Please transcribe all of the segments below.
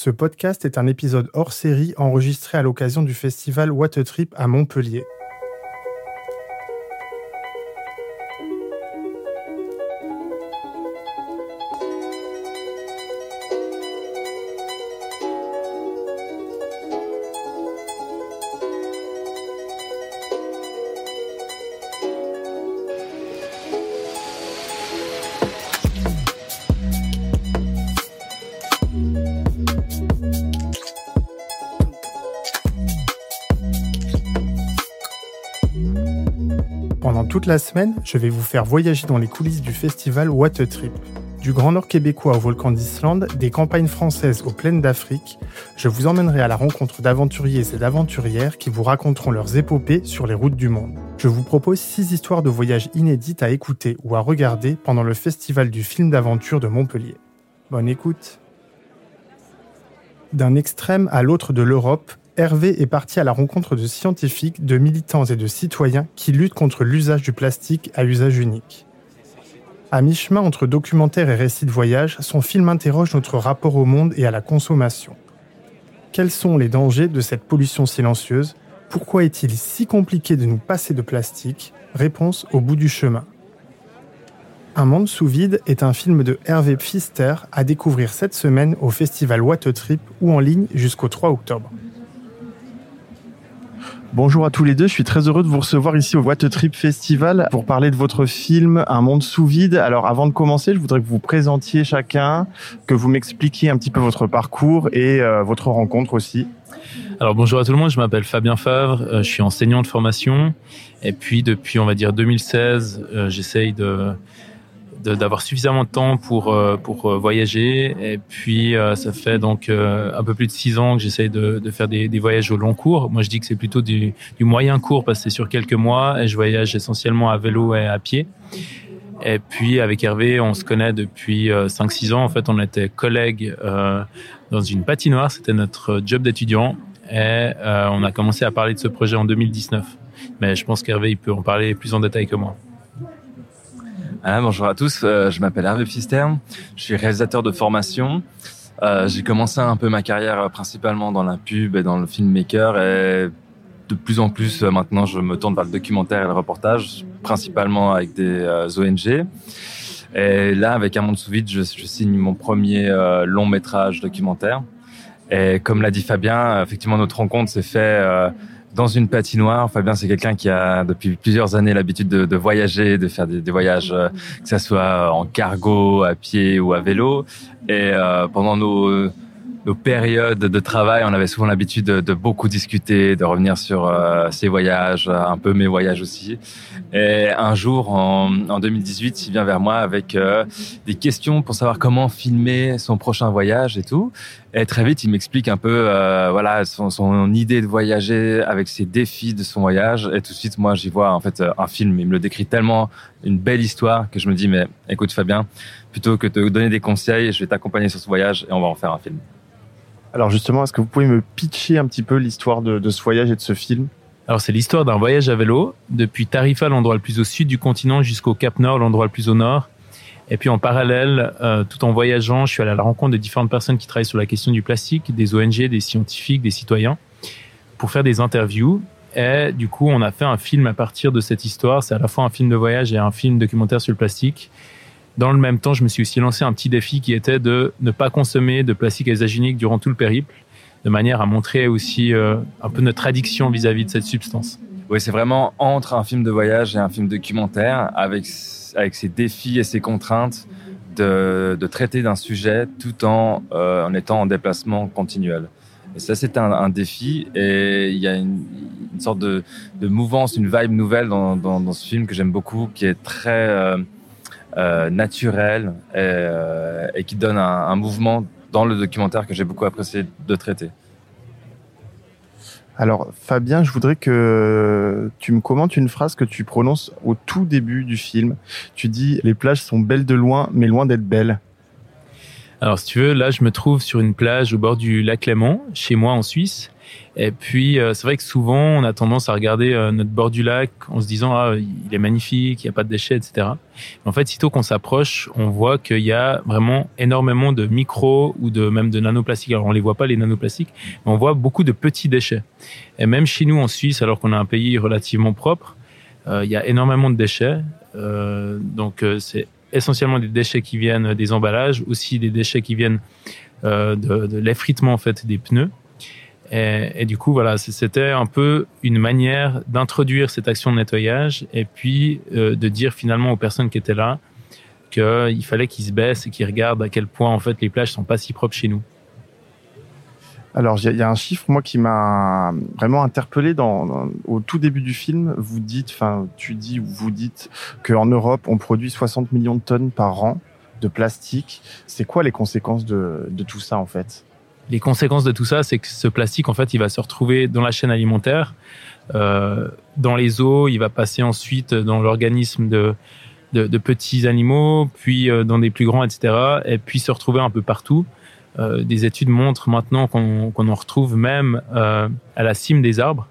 Ce podcast est un épisode hors série enregistré à l'occasion du festival What a Trip à Montpellier. Pendant toute la semaine, je vais vous faire voyager dans les coulisses du festival What a Trip. Du Grand Nord québécois au volcan d'Islande, des campagnes françaises aux plaines d'Afrique, je vous emmènerai à la rencontre d'aventuriers et d'aventurières qui vous raconteront leurs épopées sur les routes du monde. Je vous propose six histoires de voyages inédites à écouter ou à regarder pendant le festival du film d'aventure de Montpellier. Bonne écoute. D'un extrême à l'autre de l'Europe, Hervé est parti à la rencontre de scientifiques, de militants et de citoyens qui luttent contre l'usage du plastique à usage unique. À mi-chemin entre documentaire et récit de voyage, son film interroge notre rapport au monde et à la consommation. Quels sont les dangers de cette pollution silencieuse? Pourquoi est-il si compliqué de nous passer de plastique? Réponse au bout du chemin. Un monde sous vide est un film de Hervé Pfister à découvrir cette semaine au festival What ou en ligne jusqu'au 3 octobre. Bonjour à tous les deux, je suis très heureux de vous recevoir ici au What Trip Festival pour parler de votre film Un monde sous vide. Alors avant de commencer, je voudrais que vous présentiez chacun, que vous m'expliquiez un petit peu votre parcours et euh, votre rencontre aussi. Alors bonjour à tout le monde, je m'appelle Fabien Favre, euh, je suis enseignant de formation et puis depuis on va dire 2016, euh, j'essaye de d'avoir suffisamment de temps pour euh, pour euh, voyager et puis euh, ça fait donc un peu plus de six ans que j'essaye de, de faire des, des, voyages au long cours. Moi je dis que c'est plutôt du, du moyen cours parce que c'est sur quelques mois et je voyage essentiellement à vélo et à pied. Et puis avec Hervé, on se connaît depuis 5-6 ans. En fait, on était collègues dans une patinoire. C'était notre job d'étudiant. Et on a commencé à parler de ce projet en 2019. Mais je pense qu'Hervé, il peut en parler plus en détail que moi. Ah, bonjour à tous, euh, je m'appelle Hervé Pfister, je suis réalisateur de formation. Euh, j'ai commencé un peu ma carrière principalement dans la pub et dans le filmmaker et de plus en plus euh, maintenant je me tourne vers le documentaire et le reportage, principalement avec des ONG. Et là, avec Un monde sous vide, je, je signe mon premier long métrage documentaire. Et comme l'a dit Fabien, effectivement notre rencontre s'est faite dans une patinoire. Fabien, c'est quelqu'un qui a depuis plusieurs années l'habitude de, de, voyager, de faire des, des voyages, euh, que ce soit en cargo, à pied ou à vélo. Et euh, pendant nos, nos périodes de travail, on avait souvent l'habitude de, de, beaucoup discuter, de revenir sur euh, ses voyages, un peu mes voyages aussi. Et un jour, en, en 2018, il vient vers moi avec euh, des questions pour savoir comment filmer son prochain voyage et tout. Et très vite, il m'explique un peu, euh, voilà, son, son, idée de voyager avec ses défis de son voyage. Et tout de suite, moi, j'y vois en fait un film. Il me le décrit tellement une belle histoire que je me dis, mais écoute, Fabien, plutôt que de te donner des conseils, je vais t'accompagner sur ce voyage et on va en faire un film. Alors justement, est-ce que vous pouvez me pitcher un petit peu l'histoire de, ce voyage et de ce film? Alors c'est l'histoire d'un voyage à vélo depuis Tarifa, l'endroit le plus au sud du continent, jusqu'au Cap Nord, l'endroit le plus au nord. Et puis en parallèle, euh, tout en voyageant, je suis allé à la rencontre de différentes personnes qui travaillent sur la question du plastique, des ONG, des scientifiques, des citoyens, pour faire des interviews. Et du coup, on a fait un film à partir de cette histoire. C'est à la fois un film de voyage et un film documentaire sur le plastique. Dans le même temps, je me suis aussi lancé un petit défi qui était de ne pas consommer de plastique unique durant tout le périple de manière à montrer aussi euh, un peu notre addiction vis-à-vis -vis de cette substance. Oui, c'est vraiment entre un film de voyage et un film documentaire, avec, avec ses défis et ses contraintes, de, de traiter d'un sujet tout en, euh, en étant en déplacement continuel. Et ça, c'est un, défi et il y a une, sorte de, de, mouvance, une vibe nouvelle dans, dans, dans ce film que j'aime beaucoup, qui est très euh, euh, naturel et, euh, et, qui donne un, un mouvement dans le documentaire que j'ai beaucoup apprécié de traiter. Alors Fabien, je voudrais que tu me commentes une phrase que tu prononces au tout début du film. Tu dis les plages sont belles de loin, mais loin d'être belles. Alors si tu veux, là je me trouve sur une plage au bord du lac Léman, chez moi en Suisse. Et puis, euh, c'est vrai que souvent, on a tendance à regarder euh, notre bord du lac en se disant, ah, il est magnifique, il n'y a pas de déchets, etc. en fait, sitôt qu'on s'approche, on voit qu'il y a vraiment énormément de micros ou de même de nanoplastiques. Alors, on les voit pas, les nanoplastiques, mais on voit beaucoup de petits déchets. Et même chez nous, en Suisse, alors qu'on a un pays relativement propre, euh, il y a énormément de déchets. donc, c'est essentiellement des déchets qui viennent des emballages, aussi des déchets qui viennent de, de l'effritement en fait des pneus. Et, du coup, voilà, c'était un peu une manière d'introduire cette action de nettoyage et puis euh, de dire finalement aux personnes qui étaient là qu'il fallait qu'ils se baissent et qu'ils regardent à quel point en fait les plages sont pas si propres chez nous. Alors, il y, a un chiffre, moi, qui m'a vraiment interpellé au tout début du film. Vous dites, enfin, tu dis, vous dites qu'en Europe, on produit 60 millions de tonnes par an de plastique. C'est quoi les conséquences de tout ça, en fait? Les conséquences de tout ça, c'est que ce plastique, en fait, il va se retrouver dans la chaîne alimentaire, euh, dans les eaux, il va passer ensuite dans l'organisme de, de, de, petits animaux, puis euh, dans des plus grands, etc., et puis se retrouver un peu partout. Euh, des études montrent maintenant qu'on en retrouve même euh, à la cime des arbres.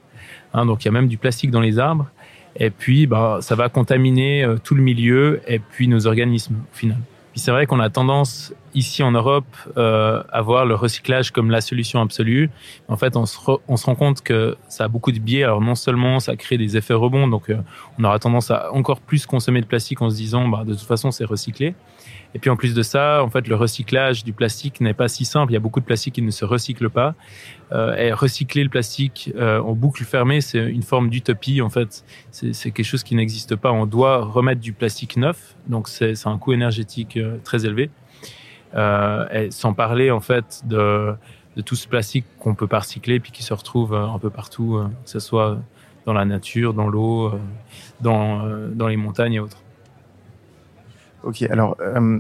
Hein, donc il y a même du plastique dans les arbres. Et puis, bah, ça va contaminer euh, tout le milieu et puis nos organismes au final c'est vrai qu'on a tendance ici en Europe euh, à voir le recyclage comme la solution absolue. En fait, on se, on se rend compte que ça a beaucoup de biais. Alors non seulement ça crée des effets rebonds, donc euh, on aura tendance à encore plus consommer de plastique en se disant, bah, de toute façon, c'est recyclé. Et puis en plus de ça, en fait, le recyclage du plastique n'est pas si simple. Il y a beaucoup de plastique qui ne se recycle pas. Euh, et recycler le plastique euh, en boucle fermée, c'est une forme d'utopie. En fait, c'est quelque chose qui n'existe pas. On doit remettre du plastique neuf, donc c'est un coût énergétique euh, très élevé. Euh, et sans parler en fait de, de tout ce plastique qu'on peut pas recycler puis qui se retrouve un peu partout, que ce soit dans la nature, dans l'eau, dans, dans les montagnes et autres. Ok, alors euh,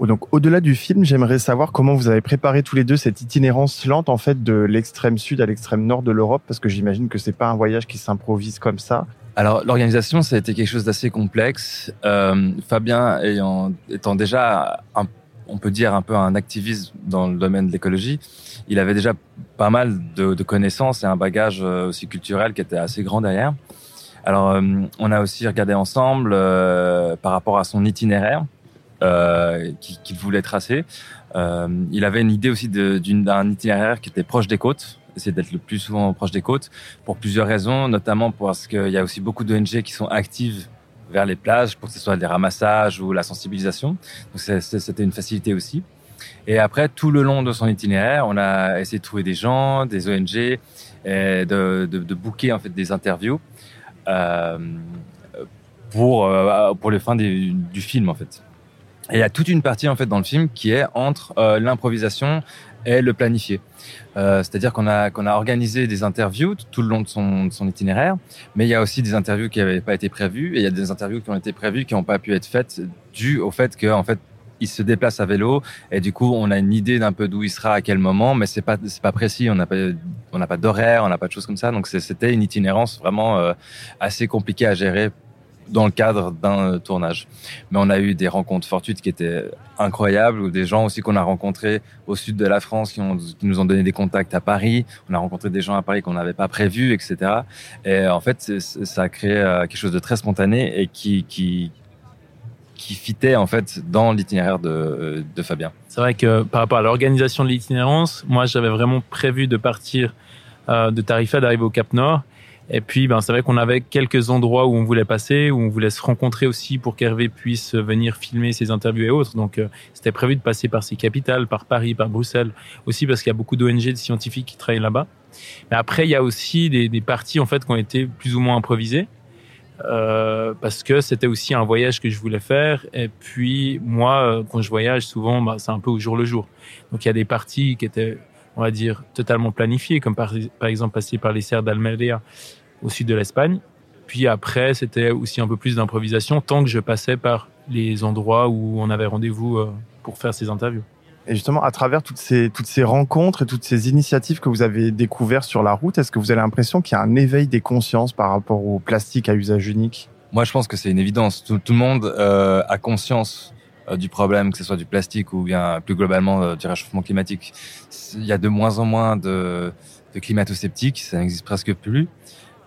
donc au-delà du film, j'aimerais savoir comment vous avez préparé tous les deux cette itinérance lente en fait de l'extrême sud à l'extrême nord de l'Europe, parce que j'imagine que c'est pas un voyage qui s'improvise comme ça. Alors l'organisation, ça a été quelque chose d'assez complexe. Euh, Fabien ayant, étant déjà, un, on peut dire un peu un activiste dans le domaine de l'écologie, il avait déjà pas mal de, de connaissances et un bagage euh, aussi culturel qui était assez grand derrière. Alors, euh, on a aussi regardé ensemble euh, par rapport à son itinéraire euh, qu'il voulait tracer. il avait une idée aussi d'un itinéraire qui était proche des côtes, essayer d'être le plus souvent proche des côtes, pour plusieurs raisons, notamment parce qu'il y a aussi beaucoup d'ONG qui sont actives vers les plages, pour que ce soit des ramassages ou la sensibilisation. Donc c'était une facilité aussi. Et après, tout le long de son itinéraire, on a essayé de trouver des gens, des ONG, et de, de, de booker en fait des interviews pour euh, pour les fins du, film en fait. Et il y a toute une partie en fait dans le film qui est entre euh, l'improvisation et le planifié. Euh, C'est-à-dire qu'on a qu'on a organisé des interviews tout le long de son, son itinéraire, mais il y a aussi des interviews qui n'avaient pas été prévues et il y a des interviews qui ont été prévues qui n'ont pas pu être faites dû au fait que en fait il se déplace à vélo et du coup on a une idée d'un peu d'où il sera à quel moment, mais c'est pas c'est pas précis. On n'a pas on n'a pas d'horaire, on n'a pas de choses comme ça. Donc c'était une itinérance vraiment euh, assez compliquée à gérer dans le cadre d'un tournage. Mais on a eu des rencontres fortuites qui étaient incroyables, ou des gens aussi qu'on a rencontrés au sud de la France qui, ont, qui nous ont donné des contacts à Paris. On a rencontré des gens à Paris qu'on n'avait pas prévus, etc. Et en fait, ça a créé euh, quelque chose de très spontané et qui, qui, qui fitait en fait dans l'itinéraire de, de Fabien. C'est vrai que par rapport à l'organisation de l'itinérance, moi j'avais vraiment prévu de partir euh, de Tarifa, d'arriver au Cap Nord. Et puis, ben, c'est vrai qu'on avait quelques endroits où on voulait passer, où on voulait se rencontrer aussi pour qu'Hervé puisse venir filmer ses interviews et autres. Donc, euh, c'était prévu de passer par ces capitales, par Paris, par Bruxelles, aussi parce qu'il y a beaucoup d'ONG, de scientifiques qui travaillent là-bas. Mais après, il y a aussi des, des parties en fait qui ont été plus ou moins improvisées. Euh, parce que c'était aussi un voyage que je voulais faire. Et puis moi, euh, quand je voyage, souvent, bah, c'est un peu au jour le jour. Donc il y a des parties qui étaient, on va dire, totalement planifiées, comme par, par exemple passer par les serres d'Almeria au sud de l'Espagne. Puis après, c'était aussi un peu plus d'improvisation tant que je passais par les endroits où on avait rendez-vous euh, pour faire ces interviews. Et justement, à travers toutes ces, toutes ces rencontres et toutes ces initiatives que vous avez découvertes sur la route, est-ce que vous avez l'impression qu'il y a un éveil des consciences par rapport au plastique à usage unique? Moi, je pense que c'est une évidence. Tout, le monde euh, a conscience euh, du problème, que ce soit du plastique ou bien plus globalement euh, du réchauffement climatique. Il y a de moins en moins de de climato-sceptiques, ça n'existe presque plus.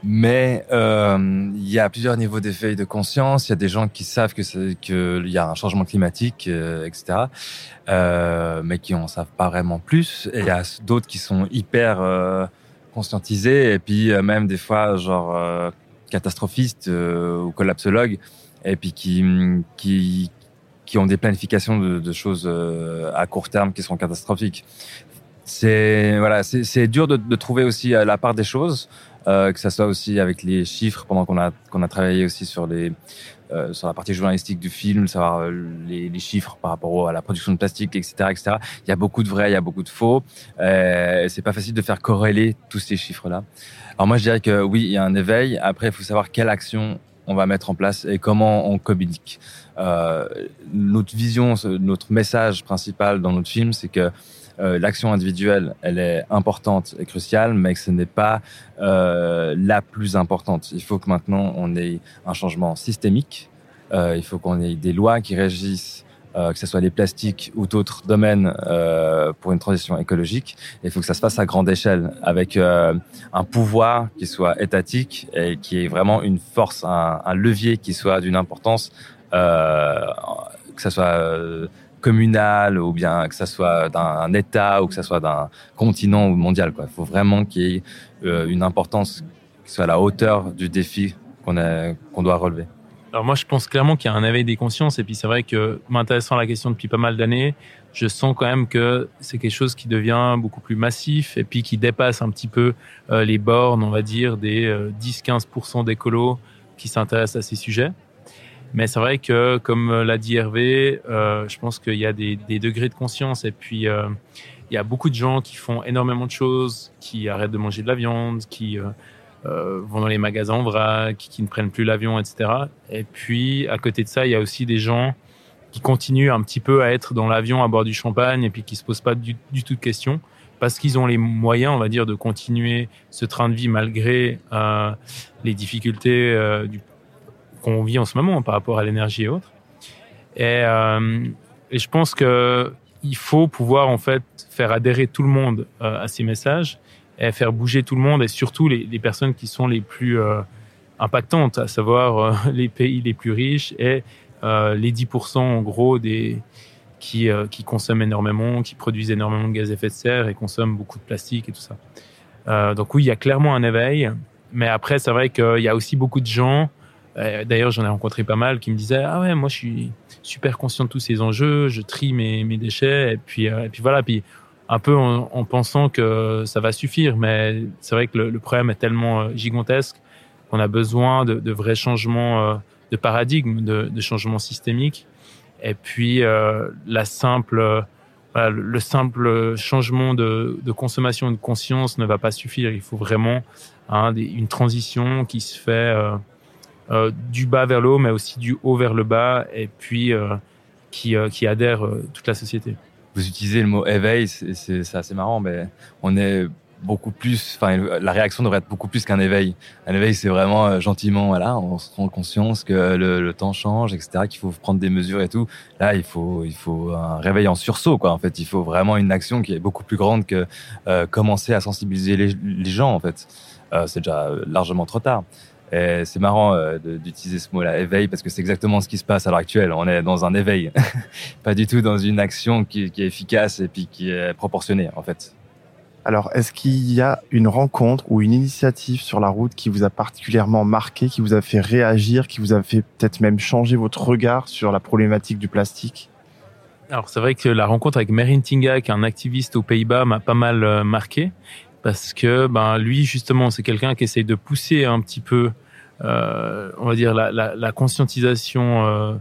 Mais euh, il y a plusieurs niveaux d'éveil de conscience. Il y a des gens qui savent que qu'il y a un changement climatique, euh, etc. Euh, mais qui en savent pas vraiment plus. Et il y a d'autres qui sont hyper euh, conscientisés et puis euh, même des fois genre catastrophistes ou collapsologues et puis qui qui qui ont des planifications de, de choses à court terme qui sont catastrophiques. C'est voilà, c'est dur de, de trouver aussi la part des choses. Euh, que ça soit aussi avec les chiffres pendant qu'on a qu'on a travaillé aussi sur les euh, sur la partie journalistique du film, savoir euh, les, les, chiffres par rapport à la production de plastique, etc., etc. Il y a beaucoup de vrais, il y a beaucoup de faux. Euh, c'est pas facile de faire corréler tous ces chiffres-là. Alors moi, je dirais que oui, il y a un éveil. Après, il faut savoir quelle action on va mettre en place et comment on communique. Euh, notre vision, notre message principal dans notre film, c'est que euh, l'action individuelle, elle est importante et cruciale, mais que ce n'est pas euh, la plus importante. Il faut que maintenant on ait un changement systémique. Euh, il faut qu'on ait des lois qui régissent que ce soit les plastiques ou d'autres domaines pour une transition écologique. il faut que ça se fasse à grande échelle, avec un pouvoir qui soit étatique et qui ait vraiment une force, un, un levier qui soit d'une importance, que ce soit communal ou bien que ça soit d'un État ou que ça soit d'un continent ou mondial. Quoi. Il faut vraiment qu'il y ait euh, une importance qui soit à la hauteur du défi qu'on doit relever. Alors moi, je pense clairement qu'il y a un éveil des consciences. Et puis c'est vrai que m'intéressant à la question depuis pas mal d'années, je sens quand même que c'est quelque chose qui devient beaucoup plus massif et puis qui dépasse un petit peu euh, les bornes, on va dire, des euh, 10-15% d'écolos qui s'intéressent à ces sujets. Mais c'est vrai que, comme euh, l'a dit Hervé, euh, je pense qu'il y a des, des, degrés de conscience et puis euh, il y a beaucoup de gens qui font énormément de choses, qui arrêtent de manger de la viande, qui euh, euh vont dans les magasins en vrac, qui, ne prennent plus l'avion, etc. Et puis, à côté de ça, il y a aussi des gens qui continuent un petit peu à être dans l'avion à boire du champagne et puis qui se posent pas du, du tout de questions parce qu'ils ont les moyens, on va dire, de continuer ce train de vie malgré euh, les difficultés euh, du, qu'on vit en ce moment par rapport à l'énergie et autres. Et, euh, et, je pense que il faut pouvoir en fait faire adhérer tout le monde euh, à ces messages et faire bouger tout le monde et surtout les, personnes qui sont les plus euh, impactantes, à savoir les pays les plus riches et les 10% en gros des qui, qui consomment énormément, qui produisent énormément de gaz à effet de serre et consomment beaucoup de plastique et tout ça. donc oui, il y a clairement un éveil, mais après c'est vrai qu'il y a aussi beaucoup de gens d'ailleurs, j'en ai rencontré pas mal qui me disaient ah ouais moi je suis super conscient de tous ces enjeux, je trie mes, mes déchets et puis euh, et puis voilà puis un peu en, en, pensant que ça va suffire, mais c'est vrai que le, le, problème est tellement euh, gigantesque qu'on a besoin de, de vrais changements de paradigme, de, de changements systémiques et puis euh, la simple voilà, le simple changement de, de consommation et de conscience ne va pas suffire. Il faut vraiment hein, une transition qui se fait euh, euh, du bas vers le haut, mais aussi du haut vers le bas, et puis euh, qui, euh, qui adhère euh, toute la société. Vous utilisez le mot éveil, c'est assez marrant, mais on est beaucoup plus, enfin, la réaction devrait être beaucoup plus qu'un éveil. Un éveil, c'est vraiment gentiment, voilà, on se rend conscience que le, temps change, etc., qu'il faut prendre des mesures et tout. Là, il faut, il faut un réveil en sursaut, quoi. En fait, il faut vraiment une action qui est beaucoup plus grande que commencer à sensibiliser les, gens, en fait. C'est déjà largement trop tard. Et c'est marrant euh, d'utiliser ce mot-là, éveil, parce que c'est exactement ce qui se passe à l'heure actuelle. On est dans un éveil, pas du tout dans une action qui, qui, est efficace et puis qui est proportionnée, en fait. Alors, est-ce qu'il y a une rencontre ou une initiative sur la route qui vous a particulièrement marqué, qui vous a fait réagir, qui vous a fait peut-être même changer votre regard sur la problématique du plastique? Alors, c'est vrai que la rencontre avec Merin Tinga, qui est un activiste aux Pays-Bas, m'a pas mal euh, marqué parce que ben lui justement c'est quelqu'un qui essaye de pousser un petit peu euh, on va dire la, la, la conscientisation euh,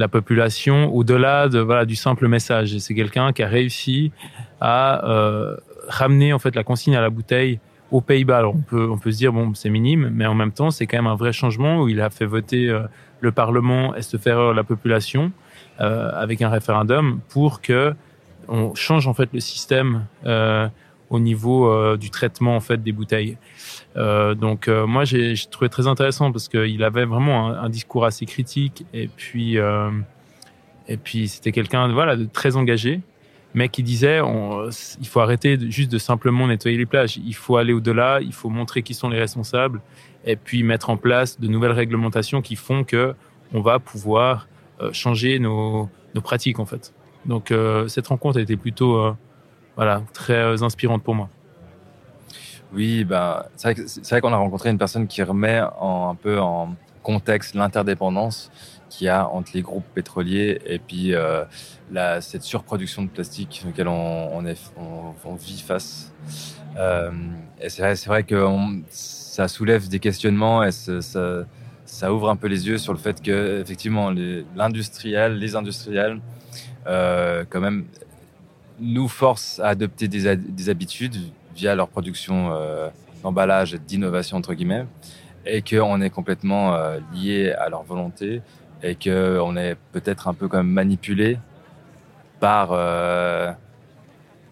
la population au-delà de voilà du simple message. C'est quelqu'un qui a réussi à euh, ramener en fait la consigne à la bouteille aux Pays-Bas. Alors on peut on peut se dire bon c'est minime, mais en même temps c'est quand même un vrai changement où il a fait voter euh, le Parlement et se faire la population euh, avec un référendum pour que on change en fait le système euh, au niveau euh, du traitement en fait des bouteilles. Euh, donc euh, moi j'ai trouvé très intéressant parce qu'il avait vraiment un, discours assez critique et puis et puis c'était quelqu'un voilà de très engagé mais qui disait il faut arrêter juste de simplement nettoyer les plages. Il faut aller au-delà, il faut montrer qui sont les responsables et puis mettre en place de nouvelles réglementations qui font que on va pouvoir changer nos, nos, pratiques en fait. Donc cette rencontre a été plutôt voilà très inspirante pour moi. Oui, bah c'est vrai, qu'on a rencontré une personne qui remet en, un peu en contexte l'interdépendance qu'il y a entre les groupes pétroliers et puis euh, cette surproduction de plastique laquelle on, on, vit face. Euh, et c'est vrai, vrai que ça soulève des questionnements et ça, ça, ouvre un peu les yeux sur le fait que effectivement l'industriel, les, industriels, euh, quand même, nous forcent à adopter des, des habitudes via leur production euh, d'emballage et d'innovation entre guillemets et qu'on est complètement euh, lié à leur volonté et qu'on est peut-être un peu comme manipulé par, euh,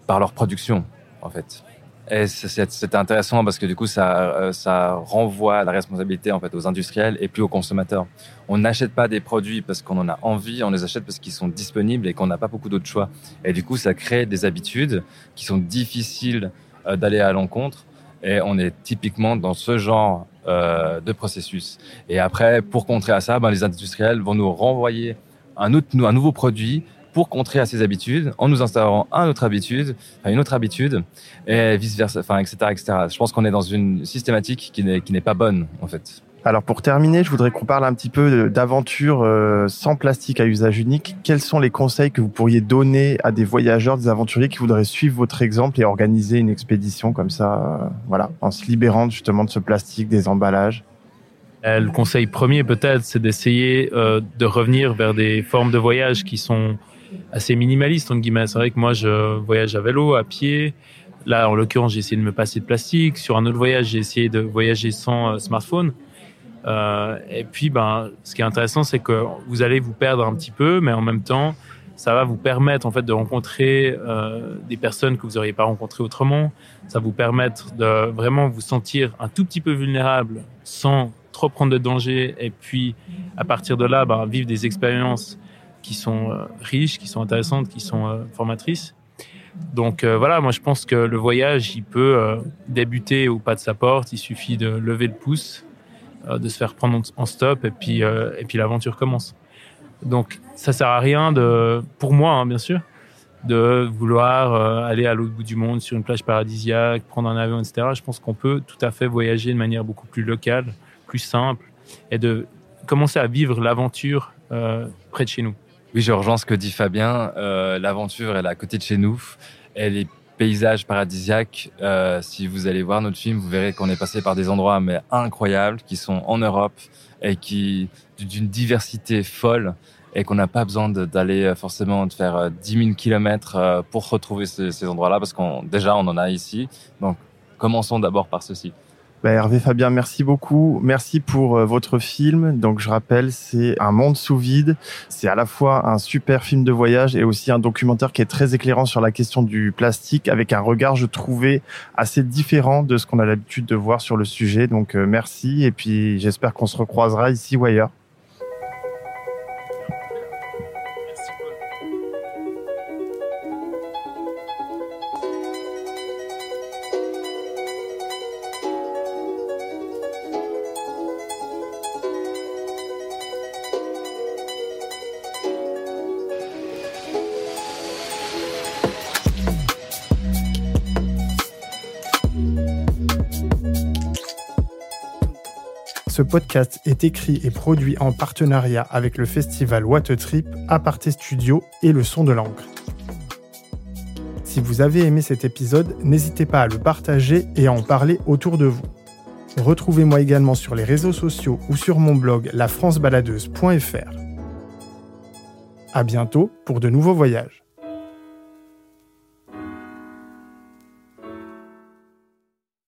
par leur production, en fait. Et c'est intéressant parce que du coup, ça, euh, ça renvoie la responsabilité en fait aux industriels et plus aux consommateurs. On n'achète pas des produits parce qu'on en a envie, on les achète parce qu'ils sont disponibles et qu'on n'a pas beaucoup d'autres choix. Et du coup, ça crée des habitudes qui sont difficiles euh, d'aller à l'encontre. Et on est typiquement dans ce genre euh, de processus. Et après, pour contrer à ça, ben, les industriels vont nous renvoyer un, autre, un nouveau produit pour contrer à ces habitudes, en nous installant une autre habitude, une autre habitude, et vice versa, enfin, etc., etc. Je pense qu'on est dans une systématique qui n'est qui n'est pas bonne, en fait. Alors pour terminer, je voudrais qu'on parle un petit peu d'aventure euh, sans plastique à usage unique. Quels sont les conseils que vous pourriez donner à des voyageurs, des aventuriers qui voudraient suivre votre exemple et organiser une expédition comme ça, euh, voilà, en se libérant justement de ce plastique, des emballages? Euh, Le conseil premier peut-être, c'est d'essayer de revenir vers des formes de voyage qui sont assez minimalistes entre guillemets. C'est vrai que moi je voyage à vélo, à pied. Là, en l'occurrence, j'ai essayé de me passer de plastique. Sur un autre voyage, j'ai essayé de voyager sans smartphone. Euh, et puis, ben, ce qui est intéressant, c'est que vous allez vous perdre un petit peu, mais en même temps, ça va vous permettre en fait de rencontrer euh, des personnes que vous n'auriez pas rencontrées autrement. Ça va vous permettre de vraiment vous sentir un tout petit peu vulnérable sans trop prendre de danger. Et puis, à partir de là, ben, vivre des expériences qui sont euh, riches, qui sont intéressantes, qui sont euh, formatrices. Donc euh, voilà, moi je pense que le voyage, il peut débuter au pas de sa porte. Il suffit de lever le pouce de se faire prendre en stop et puis et puis l'aventure commence. Donc ça sert à rien de, pour moi hein, bien sûr, de vouloir aller à l'autre bout du monde sur une plage paradisiaque, prendre un avion, etc. Je pense qu'on peut tout à fait voyager de manière beaucoup plus locale, plus simple, et de commencer à vivre l'aventure près de chez nous. Oui, je rejoins ce que dit Fabien. l'aventure, elle est à côté de chez nous. Elle est paysages paradisiaques. Euh, si vous allez voir notre film, vous verrez qu'on est passé par des endroits mais incroyables qui sont en Europe et qui d'une diversité folle et qu'on n'a pas besoin d'aller euh, forcément de faire 10 000 kilomètres pour retrouver ces, ces endroits-là parce qu'on déjà on en a ici. Donc commençons d'abord par ceci. Bah, Hervé Fabien, merci beaucoup. Merci pour euh, votre film. Donc, je rappelle, c'est Un monde sous vide. C'est à la fois un super film de voyage et aussi un documentaire qui est très éclairant sur la question du plastique avec un regard, je trouvais, assez différent de ce qu'on a l'habitude de voir sur le sujet. Donc, euh, merci. Et puis, j'espère qu'on se recroisera ici ou ailleurs. Ce podcast est écrit et produit en partenariat avec le festival What a Trip, Aparté Studio et Le Son de l'encre. Si vous avez aimé cet épisode, n'hésitez pas à le partager et à en parler autour de vous. Retrouvez-moi également sur les réseaux sociaux ou sur mon blog lafrancebaladeuse.fr. À bientôt pour de nouveaux voyages.